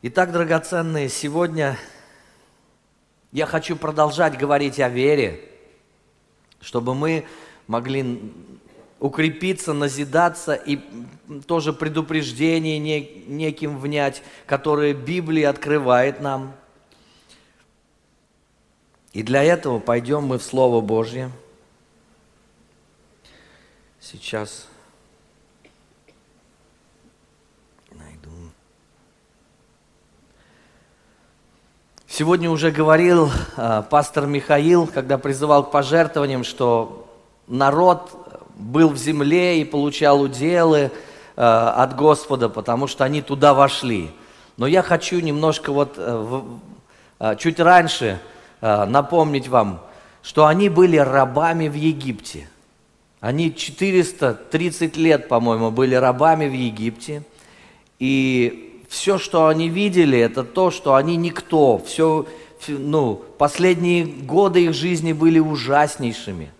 Итак, драгоценные, сегодня я хочу продолжать говорить о вере, чтобы мы могли укрепиться, назидаться и тоже предупреждение неким внять, которое Библия открывает нам. И для этого пойдем мы в Слово Божье. Сейчас Сегодня уже говорил э, пастор Михаил, когда призывал к пожертвованиям, что народ был в земле и получал уделы э, от Господа, потому что они туда вошли. Но я хочу немножко вот э, в, э, чуть раньше э, напомнить вам, что они были рабами в Египте. Они 430 лет, по-моему, были рабами в Египте. И все, что они видели, это то, что они никто. Все, ну, последние годы их жизни были ужаснейшими.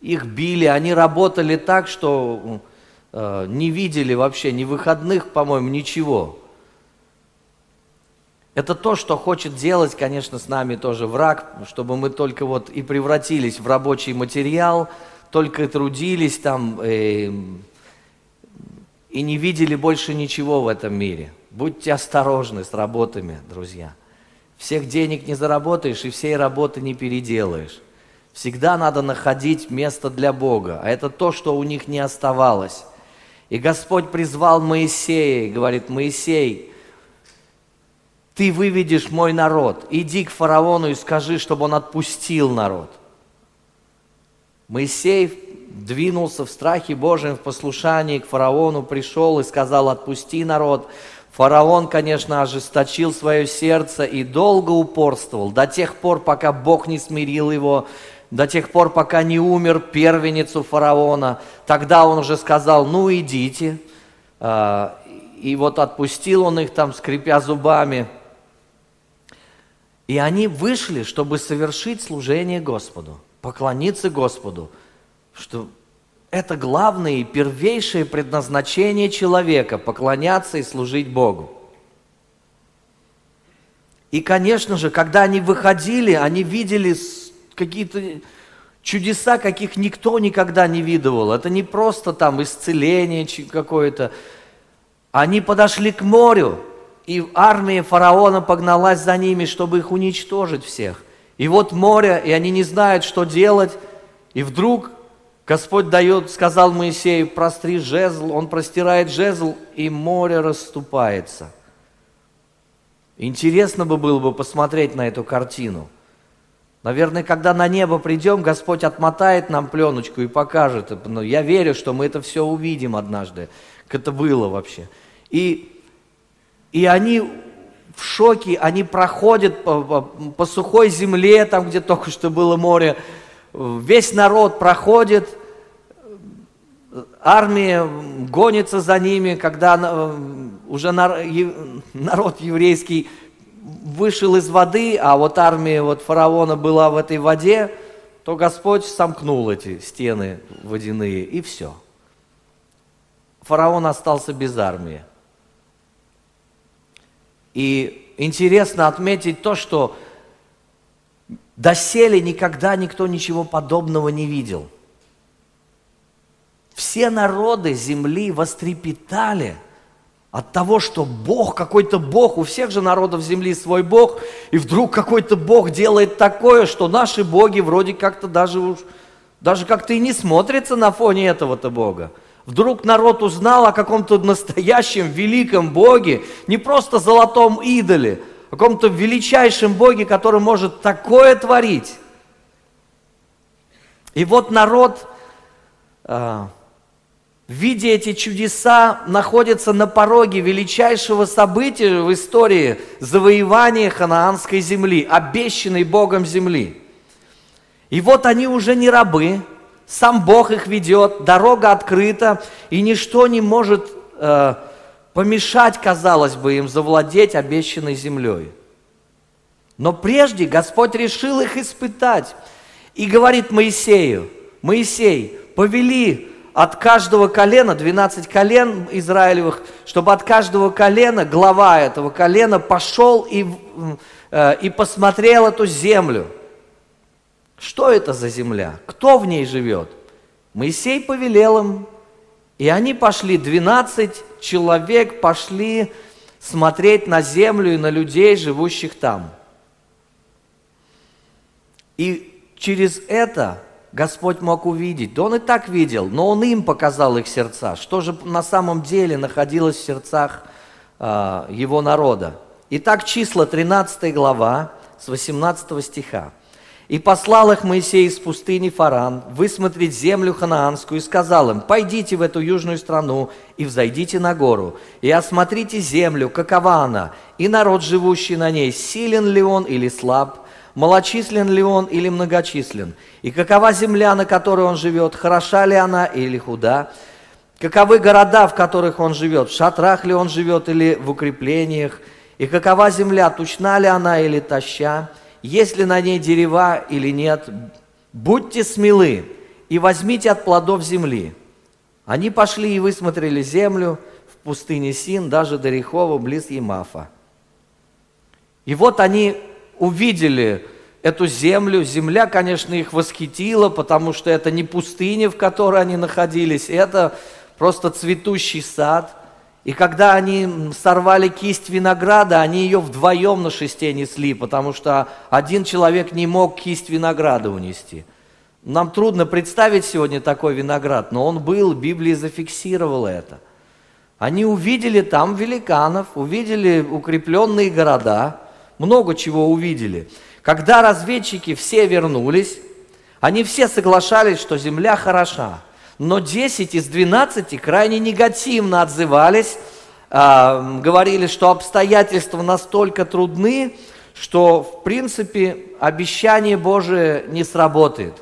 Их били, они работали так, что э, не видели вообще ни выходных, по-моему, ничего. Это то, что хочет делать, конечно, с нами тоже враг, чтобы мы только вот и превратились в рабочий материал, только трудились там, э, и не видели больше ничего в этом мире. Будьте осторожны с работами, друзья. Всех денег не заработаешь и всей работы не переделаешь. Всегда надо находить место для Бога, а это то, что у них не оставалось. И Господь призвал Моисея и говорит, Моисей, ты выведешь мой народ, иди к фараону и скажи, чтобы он отпустил народ. Моисей двинулся в страхе Божьем, в послушании к фараону, пришел и сказал, отпусти народ. Фараон, конечно, ожесточил свое сердце и долго упорствовал, до тех пор, пока Бог не смирил его, до тех пор, пока не умер первенец фараона. Тогда он уже сказал, ну идите. А, и вот отпустил он их там, скрипя зубами. И они вышли, чтобы совершить служение Господу, поклониться Господу – что это главное и первейшее предназначение человека – поклоняться и служить Богу. И, конечно же, когда они выходили, они видели какие-то чудеса, каких никто никогда не видывал. Это не просто там исцеление какое-то. Они подошли к морю, и армия фараона погналась за ними, чтобы их уничтожить всех. И вот море, и они не знают, что делать. И вдруг Господь дает, сказал Моисею, простри жезл, он простирает жезл, и море расступается. Интересно бы было бы посмотреть на эту картину. Наверное, когда на небо придем, Господь отмотает нам пленочку и покажет. Но я верю, что мы это все увидим однажды, как это было вообще. И, и они в шоке, они проходят по, по, по сухой земле, там, где только что было море, весь народ проходит, армия гонится за ними, когда э, уже народ еврейский вышел из воды, а вот армия вот фараона была в этой воде, то Господь сомкнул эти стены водяные, и все. Фараон остался без армии. И интересно отметить то, что Доселе никогда никто ничего подобного не видел. Все народы земли вострепетали от того, что Бог, какой-то Бог, у всех же народов земли свой Бог, и вдруг какой-то Бог делает такое, что наши боги вроде как-то даже уж, даже как-то и не смотрятся на фоне этого-то Бога. Вдруг народ узнал о каком-то настоящем великом Боге, не просто золотом идоле, каком-то величайшем Боге, который может такое творить. И вот народ, э, видя эти чудеса, находится на пороге величайшего события в истории завоевания ханаанской земли, обещанной Богом земли. И вот они уже не рабы, сам Бог их ведет, дорога открыта, и ничто не может э, помешать, казалось бы, им завладеть обещанной землей. Но прежде Господь решил их испытать и говорит Моисею, Моисей, повели от каждого колена, 12 колен Израилевых, чтобы от каждого колена, глава этого колена пошел и, э, и посмотрел эту землю. Что это за земля? Кто в ней живет? Моисей повелел им, и они пошли, 12 человек пошли смотреть на землю и на людей, живущих там. И через это Господь мог увидеть. Да Он и так видел, но Он им показал их сердца. Что же на самом деле находилось в сердцах э, Его народа? Итак, числа 13 глава с 18 стиха. «И послал их Моисей из пустыни Фаран высмотреть землю ханаанскую, и сказал им, «Пойдите в эту южную страну и взойдите на гору, и осмотрите землю, какова она, и народ, живущий на ней, силен ли он или слаб, малочислен ли он или многочислен, и какова земля, на которой он живет, хороша ли она или худа, каковы города, в которых он живет, в шатрах ли он живет или в укреплениях, и какова земля, тучна ли она или таща, есть ли на ней дерева или нет. Будьте смелы и возьмите от плодов земли. Они пошли и высмотрели землю в пустыне Син, даже до Рехова, близ Емафа. И вот они увидели эту землю. Земля, конечно, их восхитила, потому что это не пустыня, в которой они находились, это просто цветущий сад. И когда они сорвали кисть винограда, они ее вдвоем на шесте несли, потому что один человек не мог кисть винограда унести. Нам трудно представить сегодня такой виноград, но он был, Библия зафиксировала это. Они увидели там великанов, увидели укрепленные города, много чего увидели. Когда разведчики все вернулись, они все соглашались, что земля хороша. Но 10 из 12 крайне негативно отзывались, э, говорили, что обстоятельства настолько трудны, что, в принципе, обещание Божие не сработает.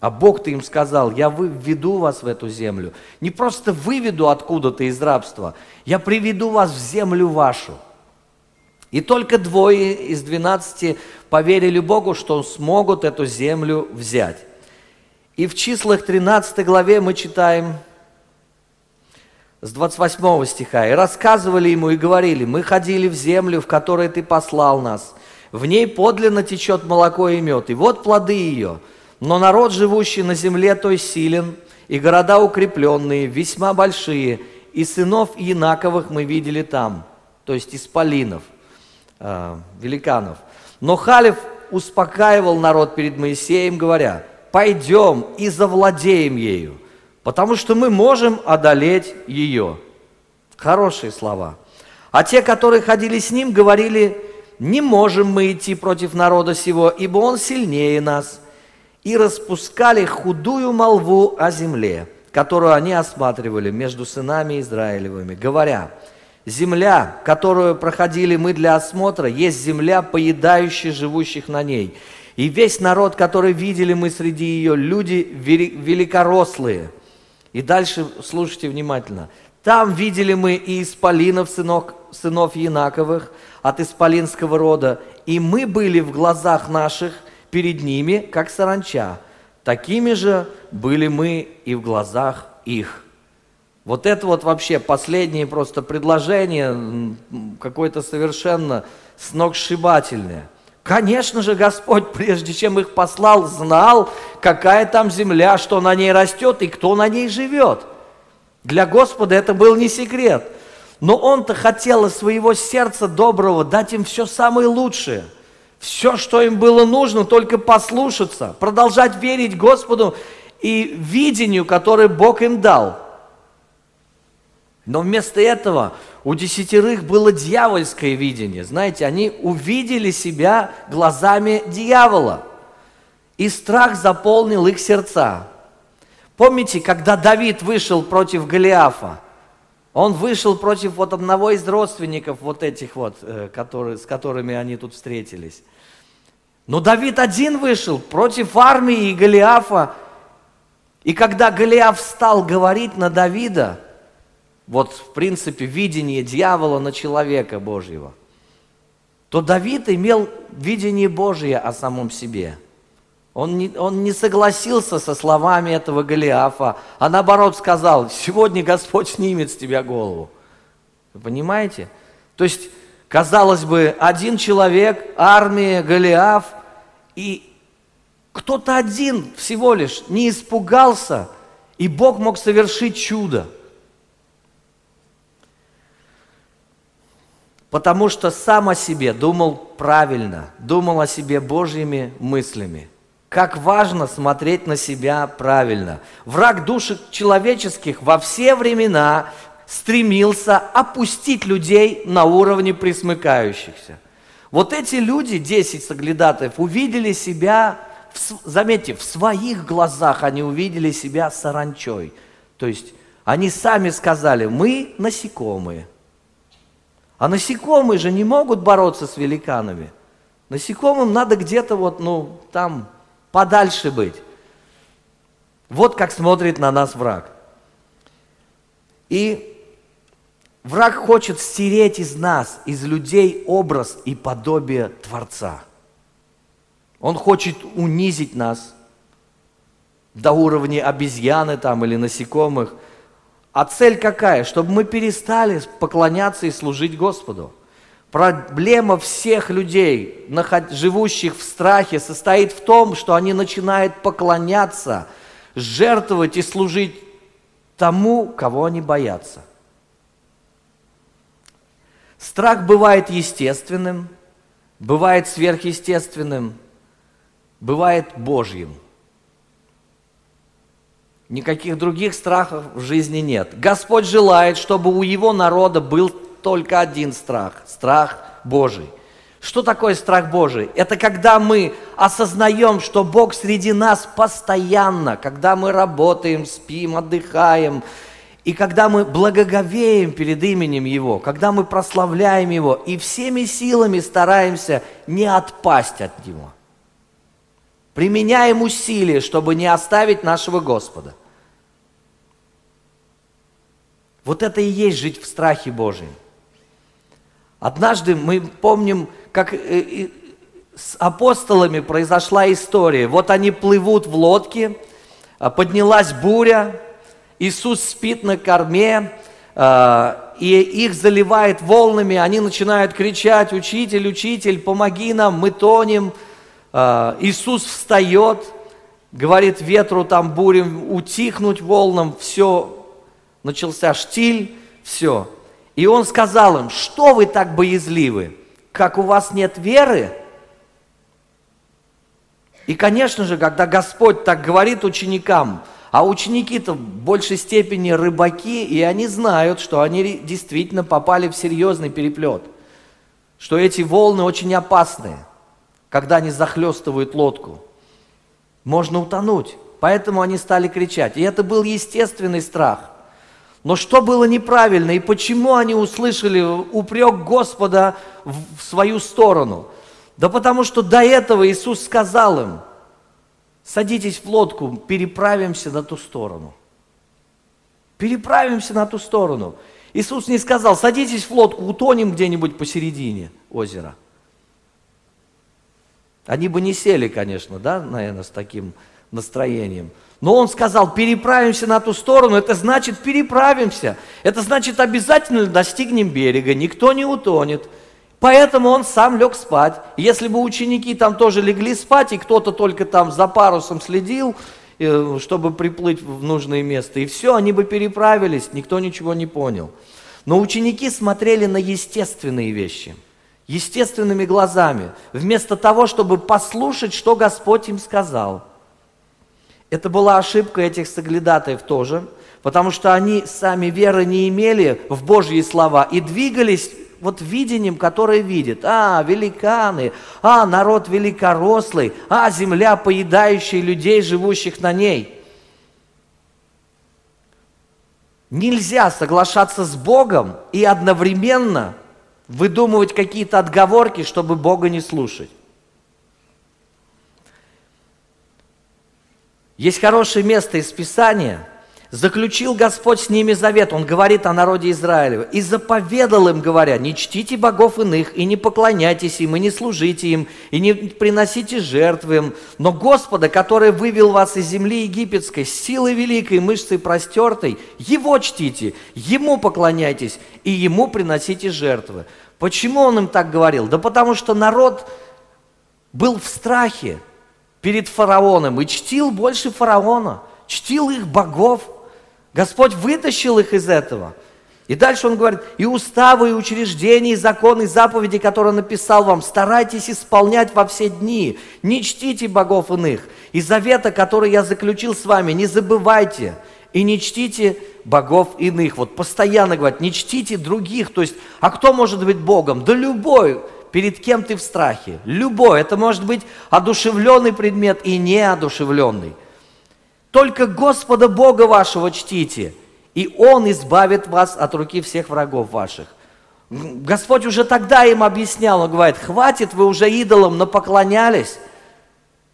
А Бог-то им сказал, я введу вас в эту землю. Не просто выведу откуда-то из рабства, я приведу вас в землю вашу. И только двое из двенадцати поверили Богу, что смогут эту землю взять. И в числах 13 главе мы читаем с 28 стиха. «И рассказывали ему и говорили, мы ходили в землю, в которой ты послал нас. В ней подлинно течет молоко и мед, и вот плоды ее. Но народ, живущий на земле, той силен, и города укрепленные, весьма большие, и сынов Инаковых мы видели там, то есть исполинов э, великанов. Но Халев успокаивал народ перед Моисеем, говоря, пойдем и завладеем ею, потому что мы можем одолеть ее. Хорошие слова. А те, которые ходили с ним, говорили, не можем мы идти против народа сего, ибо он сильнее нас. И распускали худую молву о земле, которую они осматривали между сынами Израилевыми, говоря, Земля, которую проходили мы для осмотра, есть земля, поедающая живущих на ней. И весь народ, который видели мы среди ее, люди великорослые. И дальше слушайте внимательно. Там видели мы и исполинов, сынов, сынов Янаковых, от исполинского рода, и мы были в глазах наших перед ними, как саранча. Такими же были мы и в глазах их. Вот это вот вообще последнее просто предложение, какое-то совершенно сногсшибательное. Конечно же, Господь, прежде чем их послал, знал, какая там земля, что на ней растет и кто на ней живет. Для Господа это был не секрет. Но Он-то хотел из своего сердца доброго дать им все самое лучшее. Все, что им было нужно, только послушаться, продолжать верить Господу и видению, которое Бог им дал – но вместо этого у десятерых было дьявольское видение. Знаете, они увидели себя глазами дьявола. И страх заполнил их сердца. Помните, когда Давид вышел против Голиафа? Он вышел против вот одного из родственников вот этих вот, э, которые, с которыми они тут встретились. Но Давид один вышел против армии и Голиафа. И когда Голиаф стал говорить на Давида, вот в принципе видение дьявола на человека Божьего, то Давид имел видение Божье о самом себе. Он не, он не согласился со словами этого Голиафа, а наоборот сказал, сегодня Господь снимет с тебя голову. Вы понимаете? То есть, казалось бы, один человек, армия, Голиаф, и кто-то один всего лишь не испугался, и Бог мог совершить чудо. Потому что сам о себе думал правильно, думал о себе Божьими мыслями. Как важно смотреть на себя правильно. Враг души человеческих во все времена стремился опустить людей на уровне присмыкающихся. Вот эти люди, 10 соглядатаев, увидели себя, в, заметьте, в своих глазах они увидели себя саранчой. То есть они сами сказали, мы насекомые. А насекомые же не могут бороться с великанами. Насекомым надо где-то вот, ну, там, подальше быть. Вот как смотрит на нас враг. И враг хочет стереть из нас, из людей образ и подобие Творца. Он хочет унизить нас до уровня обезьяны там или насекомых. А цель какая? Чтобы мы перестали поклоняться и служить Господу. Проблема всех людей, живущих в страхе, состоит в том, что они начинают поклоняться, жертвовать и служить тому, кого они боятся. Страх бывает естественным, бывает сверхъестественным, бывает Божьим. Никаких других страхов в жизни нет. Господь желает, чтобы у Его народа был только один страх – страх Божий. Что такое страх Божий? Это когда мы осознаем, что Бог среди нас постоянно, когда мы работаем, спим, отдыхаем, и когда мы благоговеем перед именем Его, когда мы прославляем Его, и всеми силами стараемся не отпасть от Него. Применяем усилия, чтобы не оставить нашего Господа. Вот это и есть жить в страхе Божьем. Однажды мы помним, как э, с апостолами произошла история. Вот они плывут в лодке, а, поднялась буря, Иисус спит на корме, а, и их заливает волнами, они начинают кричать, «Учитель, учитель, помоги нам, мы тонем!» а, Иисус встает, говорит ветру, там бурем, утихнуть волнам, все, начался штиль, все – и он сказал им, что вы так боязливы, как у вас нет веры? И, конечно же, когда Господь так говорит ученикам, а ученики-то в большей степени рыбаки, и они знают, что они действительно попали в серьезный переплет, что эти волны очень опасные, когда они захлестывают лодку. Можно утонуть. Поэтому они стали кричать. И это был естественный страх. Но что было неправильно и почему они услышали упрек Господа в свою сторону? Да потому что до этого Иисус сказал им, садитесь в лодку, переправимся на ту сторону. Переправимся на ту сторону. Иисус не сказал, садитесь в лодку, утонем где-нибудь посередине озера. Они бы не сели, конечно, да, наверное, с таким настроением. Но он сказал, переправимся на ту сторону, это значит переправимся. Это значит обязательно достигнем берега, никто не утонет. Поэтому он сам лег спать. Если бы ученики там тоже легли спать, и кто-то только там за парусом следил, э, чтобы приплыть в нужное место, и все, они бы переправились, никто ничего не понял. Но ученики смотрели на естественные вещи, естественными глазами, вместо того, чтобы послушать, что Господь им сказал – это была ошибка этих соглядатаев тоже, потому что они сами веры не имели в Божьи слова и двигались вот видением, которое видит. А, великаны, а, народ великорослый, а, земля, поедающая людей, живущих на ней. Нельзя соглашаться с Богом и одновременно выдумывать какие-то отговорки, чтобы Бога не слушать. Есть хорошее место из Писания, Заключил Господь с ними завет, Он говорит о народе Израилева, и заповедал им, говоря, не чтите богов иных, и не поклоняйтесь им, и не служите им, и не приносите жертвы им, но Господа, который вывел вас из земли египетской, силой великой, мышцей простертой, Его чтите, Ему поклоняйтесь, и Ему приносите жертвы. Почему Он им так говорил? Да потому что народ был в страхе перед фараоном и чтил больше фараона, чтил их богов – Господь вытащил их из этого. И дальше он говорит, и уставы, и учреждения, и законы, и заповеди, которые написал вам, старайтесь исполнять во все дни. Не чтите богов иных. И завета, который я заключил с вами, не забывайте. И не чтите богов иных. Вот постоянно говорят, не чтите других. То есть, а кто может быть Богом? Да любой, перед кем ты в страхе. Любой. Это может быть одушевленный предмет и неодушевленный. Только Господа Бога вашего чтите, и Он избавит вас от руки всех врагов ваших. Господь уже тогда им объяснял, Он говорит, хватит, вы уже идолам напоклонялись.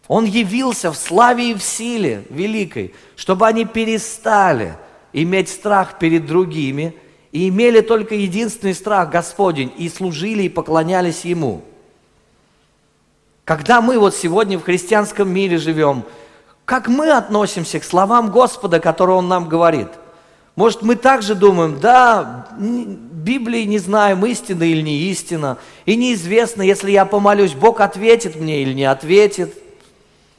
Он явился в славе и в силе великой, чтобы они перестали иметь страх перед другими и имели только единственный страх Господень и служили и поклонялись Ему. Когда мы вот сегодня в христианском мире живем – как мы относимся к словам Господа, которые Он нам говорит? Может, мы также думаем, да, Библии не знаем, истина или не истина, и неизвестно, если я помолюсь, Бог ответит мне или не ответит.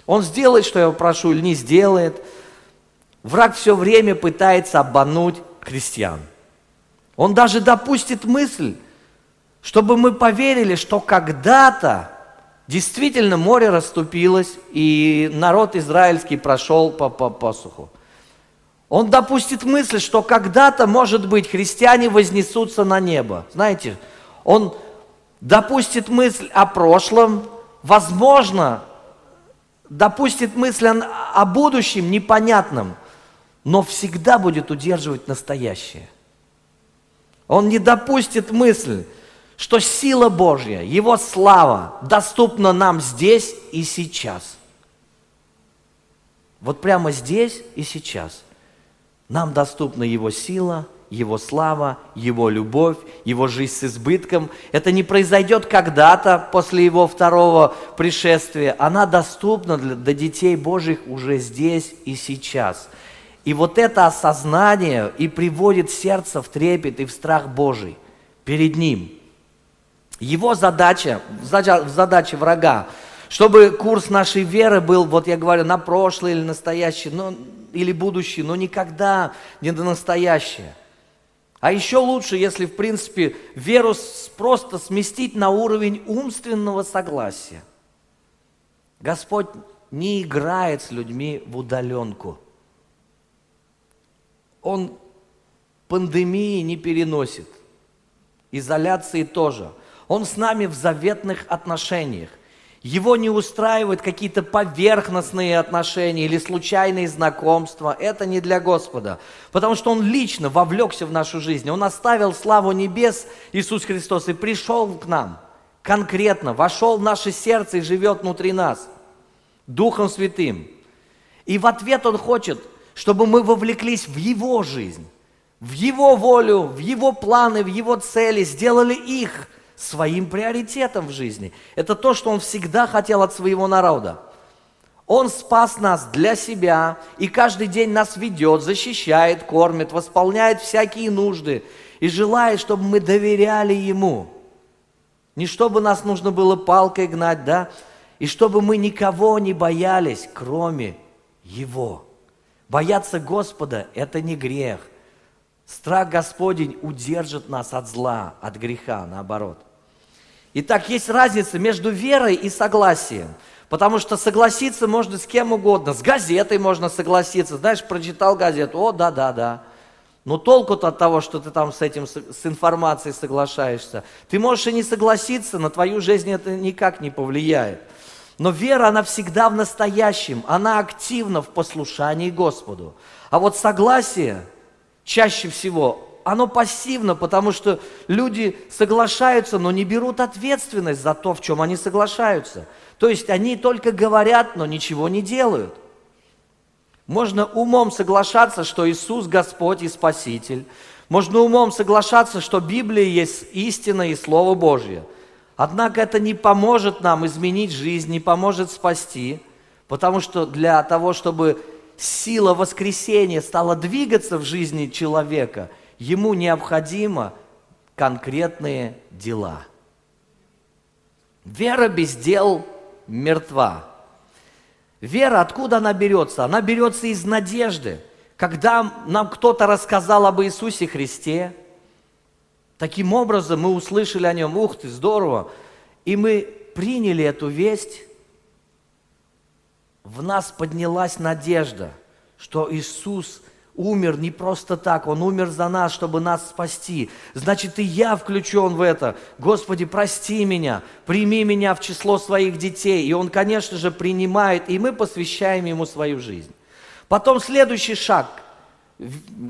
Он сделает, что я прошу, или не сделает. Враг все время пытается обмануть христиан. Он даже допустит мысль, чтобы мы поверили, что когда-то Действительно, море расступилось, и народ израильский прошел по, по посуху. Он допустит мысль, что когда-то, может быть, христиане вознесутся на небо. Знаете, он допустит мысль о прошлом, возможно, допустит мысль о, будущем непонятном, но всегда будет удерживать настоящее. Он не допустит мысль, что сила Божья, Его слава доступна нам здесь и сейчас. Вот прямо здесь и сейчас. Нам доступна Его сила, Его слава, Его любовь, Его жизнь с избытком. Это не произойдет когда-то после Его второго пришествия. Она доступна для, для детей Божьих уже здесь и сейчас. И вот это осознание и приводит сердце в трепет и в страх Божий перед Ним – его задача, задача врага, чтобы курс нашей веры был, вот я говорю, на прошлое или настоящее, но, или будущее, но никогда не на настоящее. А еще лучше, если, в принципе, веру просто сместить на уровень умственного согласия. Господь не играет с людьми в удаленку. Он пандемии не переносит, изоляции тоже – он с нами в заветных отношениях. Его не устраивают какие-то поверхностные отношения или случайные знакомства. Это не для Господа. Потому что Он лично вовлекся в нашу жизнь. Он оставил славу небес, Иисус Христос, и пришел к нам конкретно, вошел в наше сердце и живет внутри нас Духом Святым. И в ответ Он хочет, чтобы мы вовлеклись в Его жизнь, в Его волю, в Его планы, в Его цели, сделали их – своим приоритетом в жизни. Это то, что Он всегда хотел от своего народа. Он спас нас для себя и каждый день нас ведет, защищает, кормит, восполняет всякие нужды и желает, чтобы мы доверяли Ему. Не чтобы нас нужно было палкой гнать, да? И чтобы мы никого не боялись, кроме Его. Бояться Господа – это не грех. Страх Господень удержит нас от зла, от греха, наоборот. Итак, есть разница между верой и согласием. Потому что согласиться можно с кем угодно. С газетой можно согласиться. Знаешь, прочитал газету, о, да, да, да. Но толку-то от того, что ты там с этим, с информацией соглашаешься. Ты можешь и не согласиться, на твою жизнь это никак не повлияет. Но вера, она всегда в настоящем, она активна в послушании Господу. А вот согласие чаще всего оно пассивно, потому что люди соглашаются, но не берут ответственность за то, в чем они соглашаются. То есть они только говорят, но ничего не делают. Можно умом соглашаться, что Иисус Господь и Спаситель. Можно умом соглашаться, что Библия есть истина и Слово Божье. Однако это не поможет нам изменить жизнь, не поможет спасти, потому что для того, чтобы сила воскресения стала двигаться в жизни человека, ему необходимо конкретные дела. Вера без дел мертва. Вера, откуда она берется? Она берется из надежды. Когда нам кто-то рассказал об Иисусе Христе, таким образом мы услышали о нем, ух ты, здорово, и мы приняли эту весть, в нас поднялась надежда, что Иисус умер не просто так, Он умер за нас, чтобы нас спасти. Значит, и я включен в это. Господи, прости меня, прими меня в число своих детей. И Он, конечно же, принимает, и мы посвящаем Ему свою жизнь. Потом следующий шаг,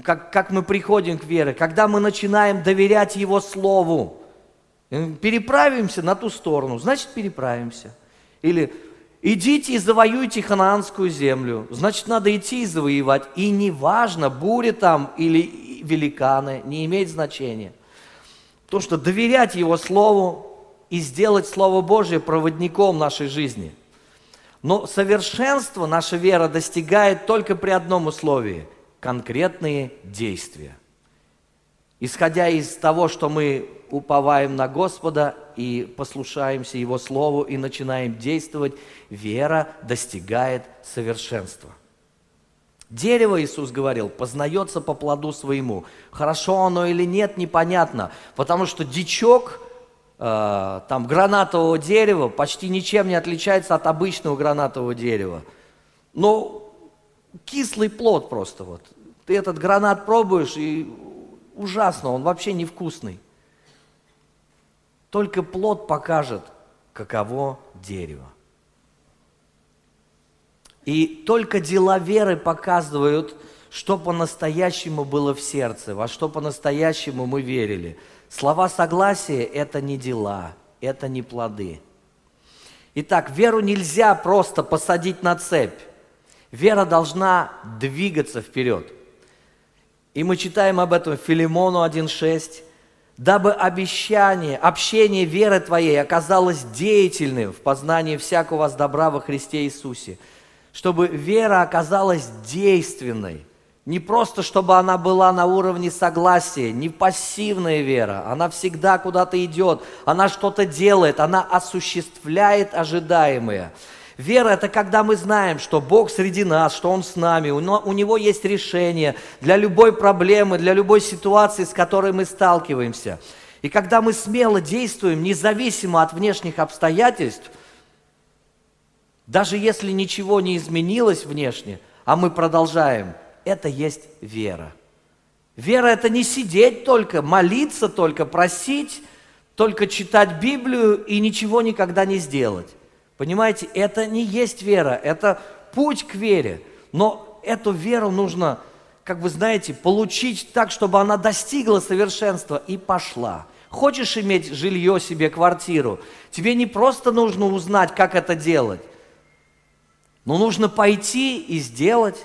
как, как мы приходим к вере, когда мы начинаем доверять Его Слову. Переправимся на ту сторону, значит переправимся. Или Идите и завоюйте ханаанскую землю. Значит, надо идти и завоевать. И неважно, буря там или великаны, не имеет значения. То, что доверять Его Слову и сделать Слово Божье проводником нашей жизни. Но совершенство наша вера достигает только при одном условии – конкретные действия. Исходя из того, что мы уповаем на Господа и послушаемся Его Слову и начинаем действовать, вера достигает совершенства. Дерево, Иисус говорил, познается по плоду своему. Хорошо оно или нет, непонятно, потому что дичок э, там, гранатового дерева почти ничем не отличается от обычного гранатового дерева. Но кислый плод просто вот. Ты этот гранат пробуешь, и ужасно, он вообще невкусный. Только плод покажет, каково дерево. И только дела веры показывают, что по-настоящему было в сердце, во что по-настоящему мы верили. Слова согласия – это не дела, это не плоды. Итак, веру нельзя просто посадить на цепь. Вера должна двигаться вперед. И мы читаем об этом Филимону 1.6 дабы обещание, общение веры твоей оказалось деятельным в познании всякого вас добра во Христе Иисусе, чтобы вера оказалась действенной, не просто чтобы она была на уровне согласия, не пассивная вера, она всегда куда-то идет, она что-то делает, она осуществляет ожидаемое – Вера – это когда мы знаем, что Бог среди нас, что Он с нами, у Него есть решение для любой проблемы, для любой ситуации, с которой мы сталкиваемся. И когда мы смело действуем, независимо от внешних обстоятельств, даже если ничего не изменилось внешне, а мы продолжаем, это есть вера. Вера – это не сидеть только, молиться только, просить, только читать Библию и ничего никогда не сделать. Понимаете, это не есть вера, это путь к вере. Но эту веру нужно, как вы знаете, получить так, чтобы она достигла совершенства и пошла. Хочешь иметь жилье себе, квартиру, тебе не просто нужно узнать, как это делать, но нужно пойти и сделать.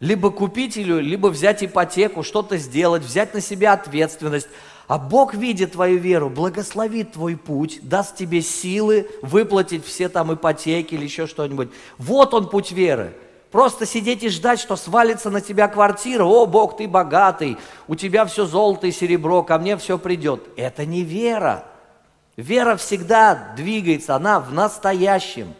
Либо купить ее, либо взять ипотеку, что-то сделать, взять на себя ответственность. А Бог, видит твою веру, благословит твой путь, даст тебе силы выплатить все там ипотеки или еще что-нибудь. Вот он путь веры. Просто сидеть и ждать, что свалится на тебя квартира. О, Бог, ты богатый, у тебя все золото и серебро, ко мне все придет. Это не вера. Вера всегда двигается, она в настоящем.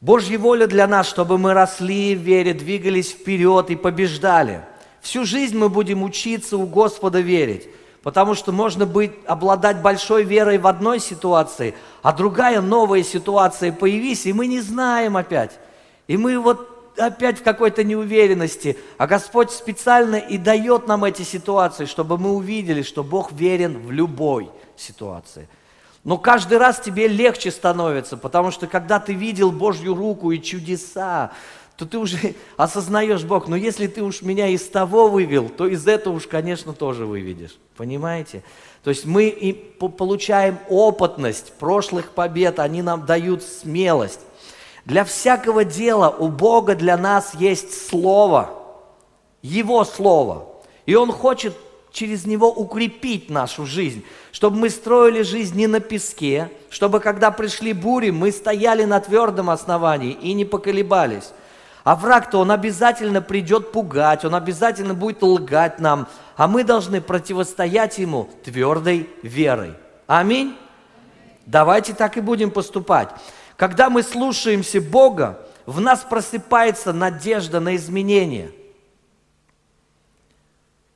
Божья воля для нас, чтобы мы росли в вере, двигались вперед и побеждали – Всю жизнь мы будем учиться у Господа верить, потому что можно быть, обладать большой верой в одной ситуации, а другая новая ситуация появись, и мы не знаем опять. И мы вот опять в какой-то неуверенности, а Господь специально и дает нам эти ситуации, чтобы мы увидели, что Бог верен в любой ситуации. Но каждый раз тебе легче становится, потому что когда ты видел Божью руку и чудеса, то ты уже осознаешь, Бог, но если ты уж меня из того вывел, то из этого уж, конечно, тоже выведешь. Понимаете? То есть мы и получаем опытность прошлых побед, они нам дают смелость. Для всякого дела у Бога для нас есть Слово, Его Слово. И Он хочет через него укрепить нашу жизнь, чтобы мы строили жизнь не на песке, чтобы когда пришли бури, мы стояли на твердом основании и не поколебались. А враг-то, он обязательно придет пугать, он обязательно будет лгать нам, а мы должны противостоять ему твердой верой. Аминь? Давайте так и будем поступать. Когда мы слушаемся Бога, в нас просыпается надежда на изменения.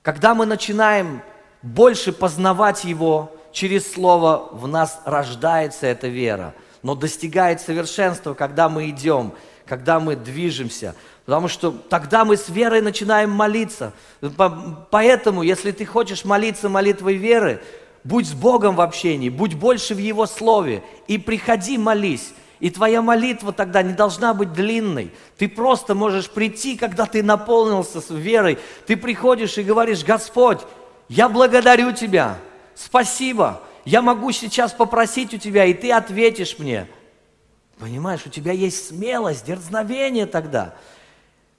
Когда мы начинаем больше познавать Его через Слово, в нас рождается эта вера. Но достигает совершенства, когда мы идем, когда мы движемся. Потому что тогда мы с верой начинаем молиться. Поэтому, если ты хочешь молиться молитвой веры, будь с Богом в общении, будь больше в Его Слове и приходи молись. И твоя молитва тогда не должна быть длинной. Ты просто можешь прийти, когда ты наполнился верой. Ты приходишь и говоришь, Господь, я благодарю Тебя, спасибо. Я могу сейчас попросить у Тебя, и Ты ответишь мне. Понимаешь, у тебя есть смелость, дерзновение тогда.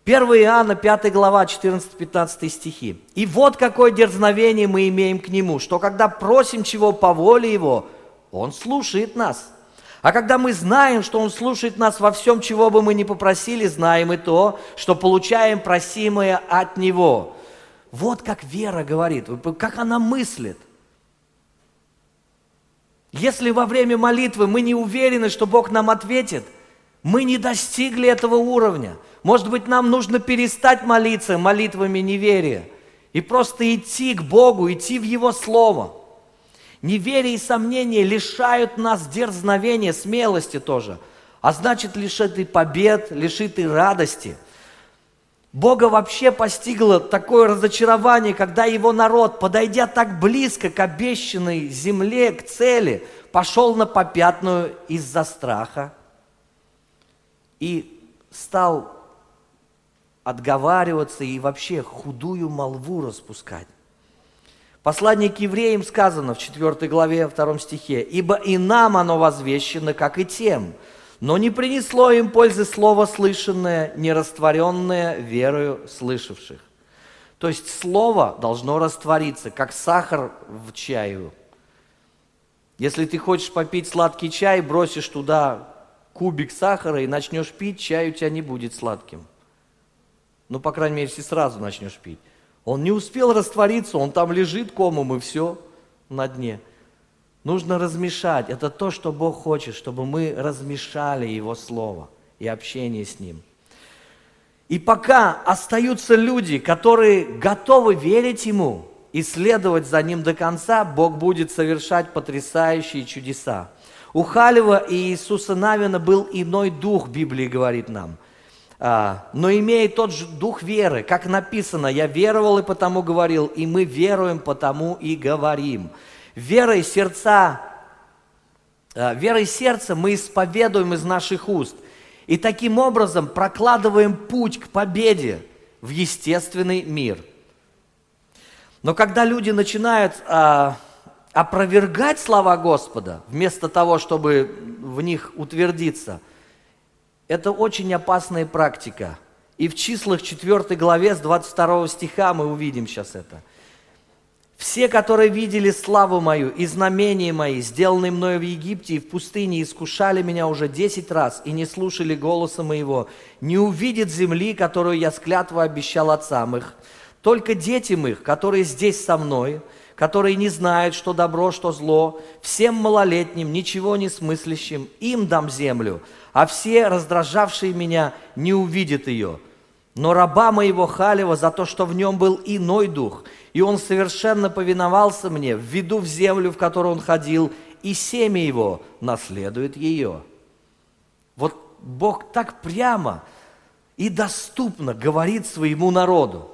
1 Иоанна, 5 глава, 14-15 стихи. «И вот какое дерзновение мы имеем к Нему, что когда просим чего по воле Его, Он слушает нас». А когда мы знаем, что Он слушает нас во всем, чего бы мы ни попросили, знаем и то, что получаем просимое от Него. Вот как вера говорит, как она мыслит. Если во время молитвы мы не уверены, что Бог нам ответит, мы не достигли этого уровня. Может быть, нам нужно перестать молиться молитвами неверия и просто идти к Богу, идти в Его Слово – Неверие и сомнения лишают нас дерзновения, смелости тоже, а значит лишит и побед, лишит и радости. Бога вообще постигло такое разочарование, когда его народ, подойдя так близко к обещанной земле, к цели, пошел на попятную из-за страха и стал отговариваться и вообще худую молву распускать. Послание к евреям сказано в 4 главе 2 стихе, «Ибо и нам оно возвещено, как и тем, но не принесло им пользы слово слышанное, не растворенное верою слышавших». То есть слово должно раствориться, как сахар в чаю. Если ты хочешь попить сладкий чай, бросишь туда кубик сахара и начнешь пить, чай у тебя не будет сладким. Ну, по крайней мере, если сразу начнешь пить. Он не успел раствориться, он там лежит комом и все на дне. Нужно размешать. Это то, что Бог хочет, чтобы мы размешали Его Слово и общение с Ним. И пока остаются люди, которые готовы верить Ему и следовать за Ним до конца, Бог будет совершать потрясающие чудеса. У Халева и Иисуса Навина был иной дух, Библия говорит нам – а, но имея тот же дух веры, как написано, я веровал и потому говорил, и мы веруем, потому и говорим. Верой сердца, а, верой сердца мы исповедуем из наших уст. И таким образом прокладываем путь к победе в естественный мир. Но когда люди начинают а, опровергать слова Господа, вместо того, чтобы в них утвердиться – это очень опасная практика. И в числах 4 главе с 22 стиха мы увидим сейчас это. Все, которые видели славу мою и знамения мои, сделанные мною в Египте и в пустыне, искушали меня уже десять раз и не слушали голоса моего, не увидят земли, которую я с клятвой обещал отцам их. Только детям их, которые здесь со мной, которые не знают, что добро, что зло, всем малолетним, ничего не смыслящим, им дам землю, а все, раздражавшие меня, не увидят ее. Но раба моего Халева за то, что в нем был иной дух, и он совершенно повиновался мне, введу в землю, в которую он ходил, и семя его наследует ее. Вот Бог так прямо и доступно говорит своему народу.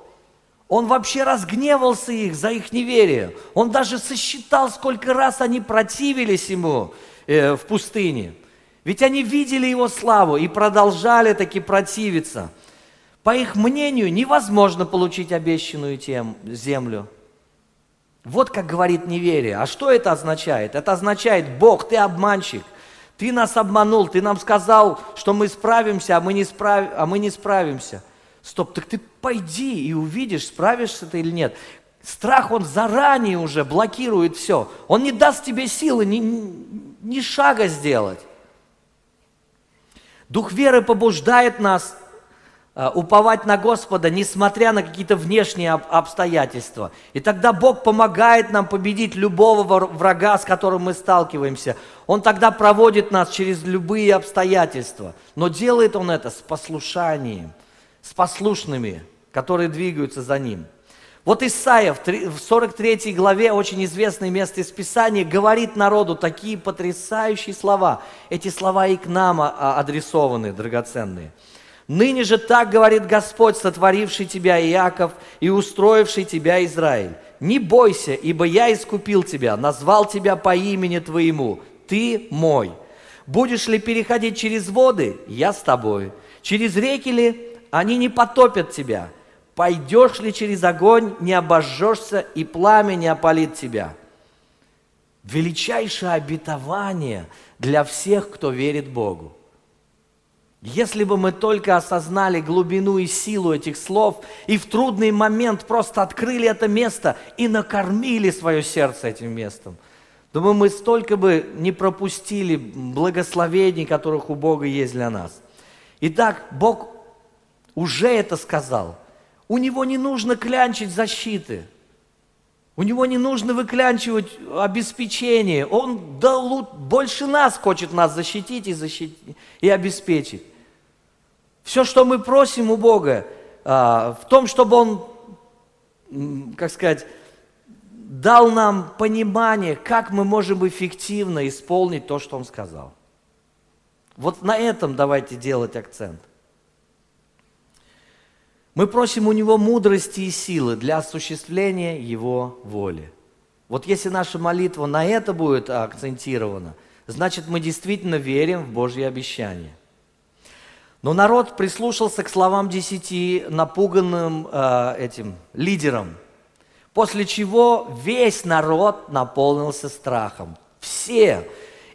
Он вообще разгневался их за их неверие. Он даже сосчитал, сколько раз они противились ему э, в пустыне. Ведь они видели его славу и продолжали таки противиться. По их мнению, невозможно получить обещанную тем, землю. Вот как говорит неверие. А что это означает? Это означает, Бог, ты обманщик. Ты нас обманул, ты нам сказал, что мы справимся, а мы не, справ... а мы не справимся. Стоп, так ты пойди и увидишь, справишься ты или нет. Страх, он заранее уже блокирует все. Он не даст тебе силы ни, ни шага сделать. Дух веры побуждает нас уповать на Господа, несмотря на какие-то внешние обстоятельства. И тогда Бог помогает нам победить любого врага, с которым мы сталкиваемся. Он тогда проводит нас через любые обстоятельства. Но делает Он это с послушанием, с послушными, которые двигаются за Ним. Вот Исаия в 43 главе, очень известное место из Писания, говорит народу такие потрясающие слова. Эти слова и к нам а, адресованы, драгоценные. «Ныне же так говорит Господь, сотворивший тебя, Иаков, и устроивший тебя, Израиль. Не бойся, ибо я искупил тебя, назвал тебя по имени твоему. Ты мой. Будешь ли переходить через воды? Я с тобой. Через реки ли? Они не потопят тебя. Пойдешь ли через огонь, не обожжешься, и пламя не опалит тебя. Величайшее обетование для всех, кто верит Богу. Если бы мы только осознали глубину и силу этих слов, и в трудный момент просто открыли это место и накормили свое сердце этим местом, думаю, мы столько бы не пропустили благословений, которых у Бога есть для нас. Итак, Бог уже это сказал – у него не нужно клянчить защиты. У него не нужно выклянчивать обеспечение. Он да, больше нас хочет нас защитить и, защитить, и обеспечить. Все, что мы просим у Бога, а, в том, чтобы Он, как сказать, дал нам понимание, как мы можем эффективно исполнить то, что Он сказал. Вот на этом давайте делать акцент – мы просим у Него мудрости и силы для осуществления Его воли. Вот если наша молитва на это будет акцентирована, значит мы действительно верим в Божьи обещания. Но народ прислушался к словам десяти напуганным э, этим лидерам, после чего весь народ наполнился страхом. Все,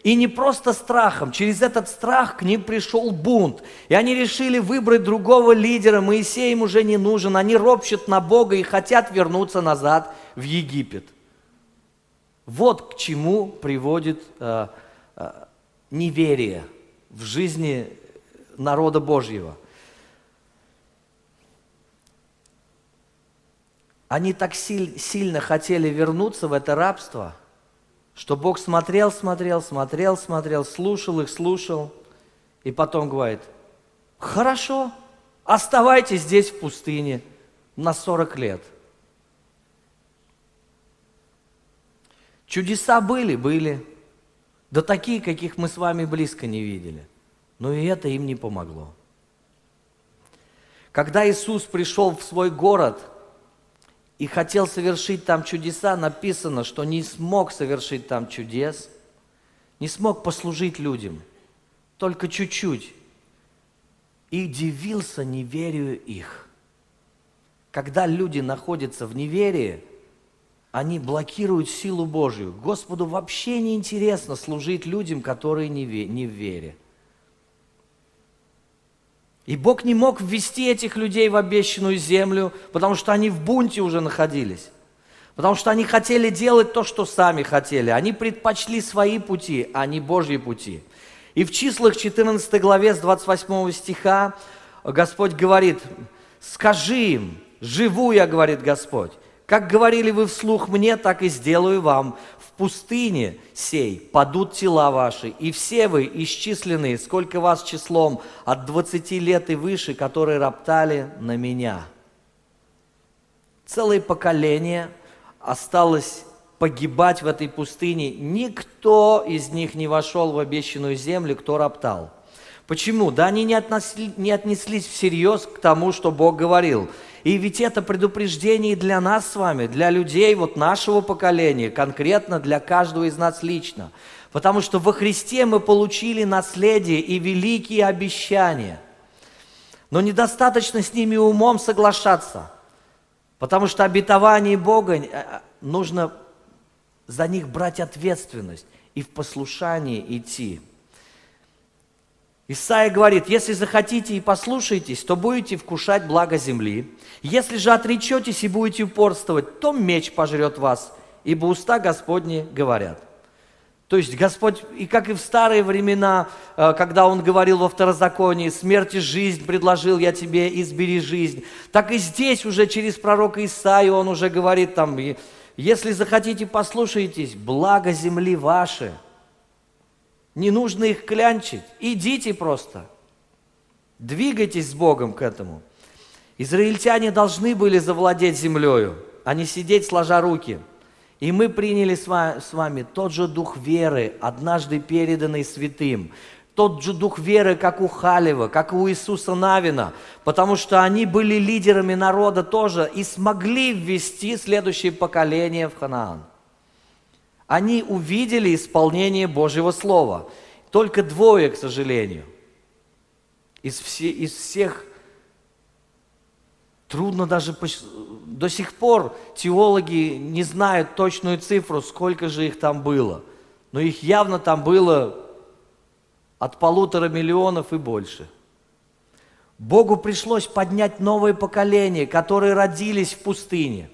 и не просто страхом, через этот страх к ним пришел бунт. И они решили выбрать другого лидера, Моисей им уже не нужен, они ропщут на Бога и хотят вернуться назад в Египет. Вот к чему приводит э, э, неверие в жизни народа Божьего. Они так силь, сильно хотели вернуться в это рабство – что Бог смотрел, смотрел, смотрел, смотрел, слушал их, слушал, и потом говорит, хорошо, оставайтесь здесь в пустыне на 40 лет. Чудеса были, были, да такие, каких мы с вами близко не видели. Но и это им не помогло. Когда Иисус пришел в свой город – и хотел совершить там чудеса, написано, что не смог совершить там чудес, не смог послужить людям, только чуть-чуть. И дивился неверию их. Когда люди находятся в неверии, они блокируют силу Божью. Господу вообще не интересно служить людям, которые не в вере. И Бог не мог ввести этих людей в обещанную землю, потому что они в бунте уже находились. Потому что они хотели делать то, что сами хотели. Они предпочли свои пути, а не Божьи пути. И в числах 14 главе с 28 стиха Господь говорит, скажи им, живу я, говорит Господь, как говорили вы вслух мне, так и сделаю вам пустыне сей падут тела ваши, и все вы исчисленные, сколько вас числом, от двадцати лет и выше, которые роптали на меня. Целое поколение осталось погибать в этой пустыне. Никто из них не вошел в обещанную землю, кто роптал. Почему? Да они не, относли, не отнеслись всерьез к тому, что Бог говорил – и ведь это предупреждение для нас с вами, для людей вот нашего поколения, конкретно для каждого из нас лично. Потому что во Христе мы получили наследие и великие обещания. Но недостаточно с ними умом соглашаться. Потому что обетование Бога э, э, нужно за них брать ответственность и в послушании идти. Исаия говорит, если захотите и послушаетесь, то будете вкушать благо земли. Если же отречетесь и будете упорствовать, то меч пожрет вас, ибо уста Господни говорят. То есть Господь, и как и в старые времена, э, когда Он говорил во второзаконии, смерть и жизнь предложил я тебе, избери жизнь, так и здесь уже через пророка Исаию Он уже говорит там, если захотите, послушайтесь, благо земли ваши. Не нужно их клянчить, идите просто. Двигайтесь с Богом к этому. Израильтяне должны были завладеть землею, а не сидеть сложа руки – и мы приняли с вами тот же дух веры, однажды переданный святым. Тот же дух веры, как у Халева, как у Иисуса Навина, потому что они были лидерами народа тоже и смогли ввести следующее поколение в Ханаан. Они увидели исполнение Божьего Слова. Только двое, к сожалению. Из, все, из всех Трудно даже до сих пор теологи не знают точную цифру, сколько же их там было. Но их явно там было от полутора миллионов и больше. Богу пришлось поднять новое поколение, которые родились в пустыне.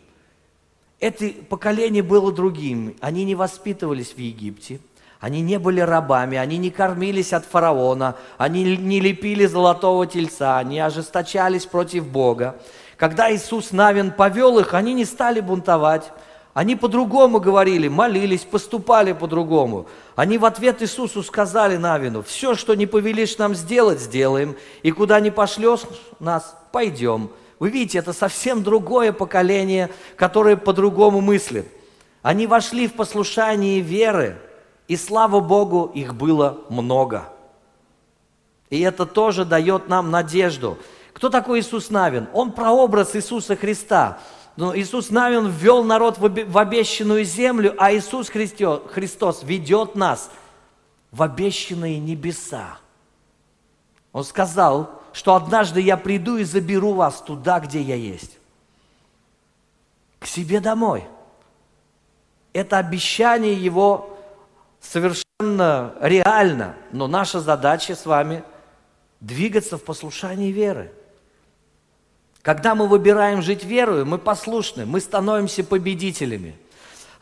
Это поколение было другим. Они не воспитывались в Египте, они не были рабами, они не кормились от фараона, они не лепили золотого тельца, они ожесточались против Бога. Когда Иисус Навин повел их, они не стали бунтовать. Они по-другому говорили, молились, поступали по-другому. Они в ответ Иисусу сказали Навину, все, что не повелишь нам сделать, сделаем, и куда не пошлешь нас, пойдем. Вы видите, это совсем другое поколение, которое по-другому мыслит. Они вошли в послушание веры, и слава Богу, их было много. И это тоже дает нам надежду – кто такой Иисус Навин? Он прообраз Иисуса Христа. Но Иисус Навин ввел народ в обещанную землю, а Иисус Христос ведет нас в обещанные небеса. Он сказал, что однажды я приду и заберу вас туда, где я есть. К себе домой. Это обещание его совершенно реально, но наша задача с вами двигаться в послушании веры. Когда мы выбираем жить верою, мы послушны, мы становимся победителями.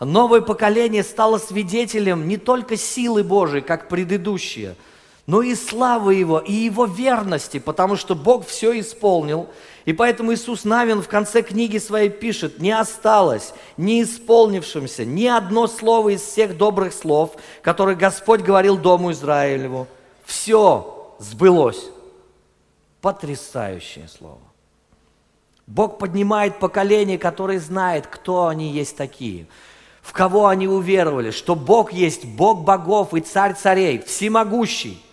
Новое поколение стало свидетелем не только силы Божией, как предыдущее, но и славы Его, и Его верности, потому что Бог все исполнил. И поэтому Иисус Навин в конце книги своей пишет, не осталось не исполнившимся ни одно слово из всех добрых слов, которые Господь говорил Дому Израилеву. Все сбылось. Потрясающее слово. Бог поднимает поколение, которое знает, кто они есть такие, в кого они уверовали, что Бог есть Бог богов и царь царей, всемогущий.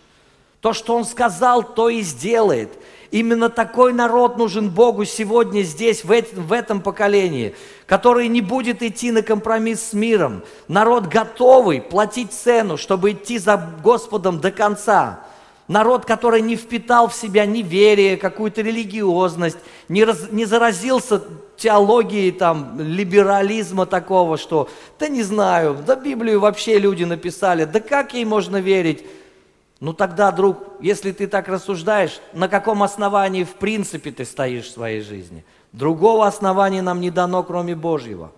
То, что Он сказал, то и сделает. Именно такой народ нужен Богу сегодня здесь, в этом, поколении, который не будет идти на компромисс с миром. Народ готовый платить цену, чтобы идти за Господом до конца. Народ, который не впитал в себя неверие, какую-то религиозность, не, раз, не заразился теологией там, либерализма такого, что, да не знаю, да Библию вообще люди написали, да как ей можно верить? Ну тогда, друг, если ты так рассуждаешь, на каком основании в принципе ты стоишь в своей жизни? Другого основания нам не дано, кроме Божьего.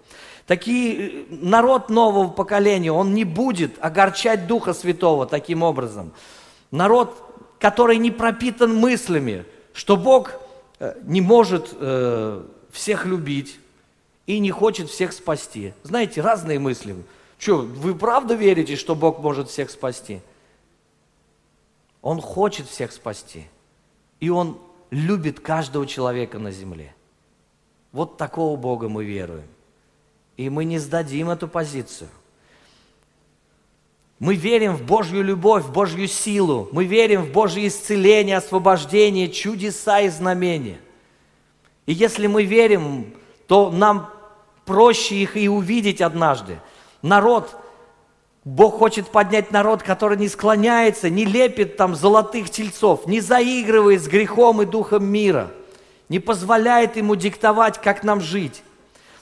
Такие, народ нового поколения, он не будет огорчать Духа Святого таким образом. Народ, который не пропитан мыслями, что Бог э, не может э, всех любить и не хочет всех спасти. Знаете, разные мысли. Что, вы правда верите, что Бог может всех спасти? Он хочет всех спасти. И Он любит каждого человека на земле. Вот такого Бога мы веруем. И мы не сдадим эту позицию. Мы верим в Божью любовь, в Божью силу. Мы верим в Божье исцеление, освобождение, чудеса и знамения. И если мы верим, то нам проще их и увидеть однажды. Народ, Бог хочет поднять народ, который не склоняется, не лепит там золотых тельцов, не заигрывает с грехом и духом мира, не позволяет ему диктовать, как нам жить.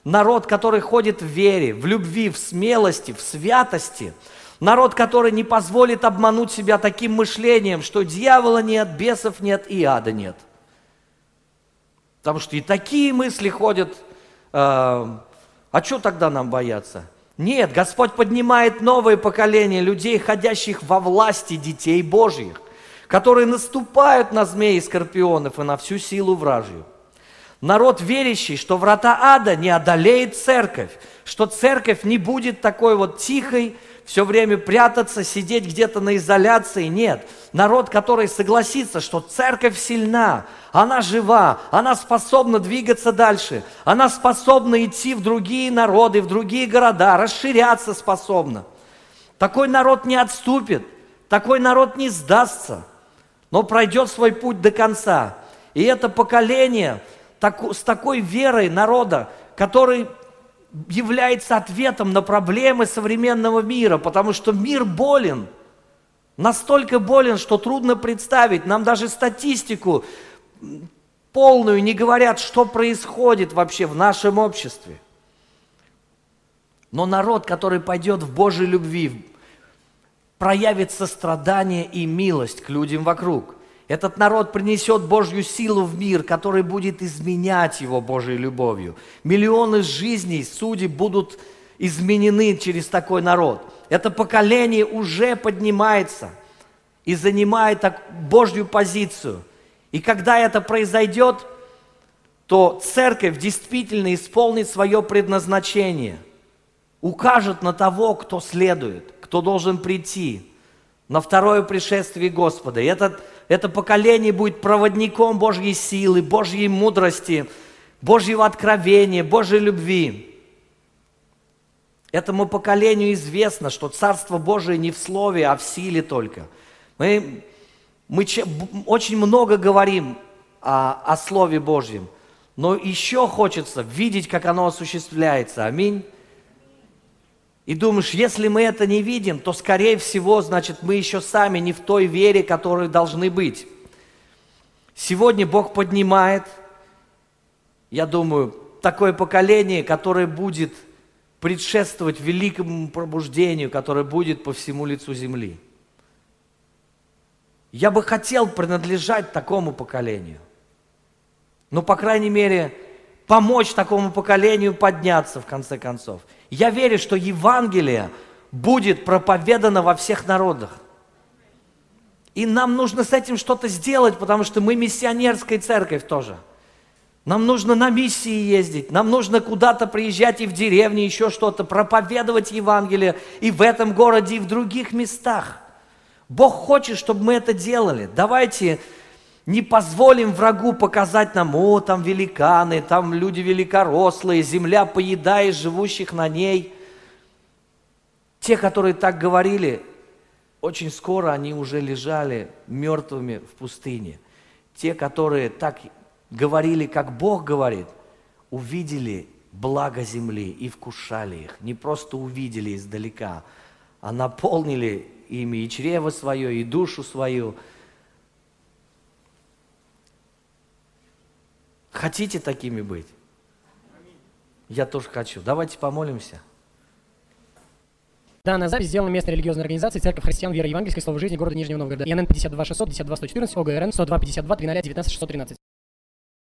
Народ, который ходит в вере, в любви, в смелости, в святости – Народ, который не позволит обмануть себя таким мышлением, что дьявола нет, бесов нет и ада нет. Потому что и такие мысли ходят, э, а что тогда нам бояться? Нет, Господь поднимает новое поколение людей, ходящих во власти детей Божьих, которые наступают на змеи и скорпионов и на всю силу вражью. Народ верящий, что врата ада не одолеет церковь, что церковь не будет такой вот тихой, все время прятаться, сидеть где-то на изоляции. Нет. Народ, который согласится, что церковь сильна, она жива, она способна двигаться дальше, она способна идти в другие народы, в другие города, расширяться способна. Такой народ не отступит, такой народ не сдастся, но пройдет свой путь до конца. И это поколение с такой верой народа, который является ответом на проблемы современного мира, потому что мир болен, настолько болен, что трудно представить. Нам даже статистику полную не говорят, что происходит вообще в нашем обществе. Но народ, который пойдет в Божьей любви, проявит сострадание и милость к людям вокруг – этот народ принесет Божью силу в мир, который будет изменять его Божьей любовью. Миллионы жизней, судеб будут изменены через такой народ. Это поколение уже поднимается и занимает так Божью позицию. И когда это произойдет, то церковь действительно исполнит свое предназначение, укажет на того, кто следует, кто должен прийти на второе пришествие Господа. И этот это поколение будет проводником Божьей силы, Божьей мудрости, Божьего откровения, Божьей любви. Этому поколению известно, что Царство Божие не в слове, а в силе только. Мы, мы очень много говорим о, о Слове Божьем, но еще хочется видеть, как оно осуществляется. Аминь. И думаешь, если мы это не видим, то, скорее всего, значит, мы еще сами не в той вере, которой должны быть. Сегодня Бог поднимает, я думаю, такое поколение, которое будет предшествовать великому пробуждению, которое будет по всему лицу земли. Я бы хотел принадлежать такому поколению. Ну, по крайней мере, помочь такому поколению подняться в конце концов. Я верю, что Евангелие будет проповедано во всех народах. И нам нужно с этим что-то сделать, потому что мы миссионерская церковь тоже. Нам нужно на миссии ездить, нам нужно куда-то приезжать и в деревне, еще что-то, проповедовать Евангелие и в этом городе, и в других местах. Бог хочет, чтобы мы это делали. Давайте не позволим врагу показать нам, о, там великаны, там люди великорослые, земля поедает живущих на ней. Те, которые так говорили, очень скоро они уже лежали мертвыми в пустыне. Те, которые так говорили, как Бог говорит, увидели благо земли и вкушали их. Не просто увидели издалека, а наполнили ими и чрево свое, и душу свою – Хотите такими быть? Я тоже хочу. Давайте помолимся. Данная запись сделана местной религиозной организацией Церковь Христиан Веры Евангельской Слова Жизни города Нижнего Новгорода. ИНН 52 600 52 114 ОГРН 102 52 13 19 613.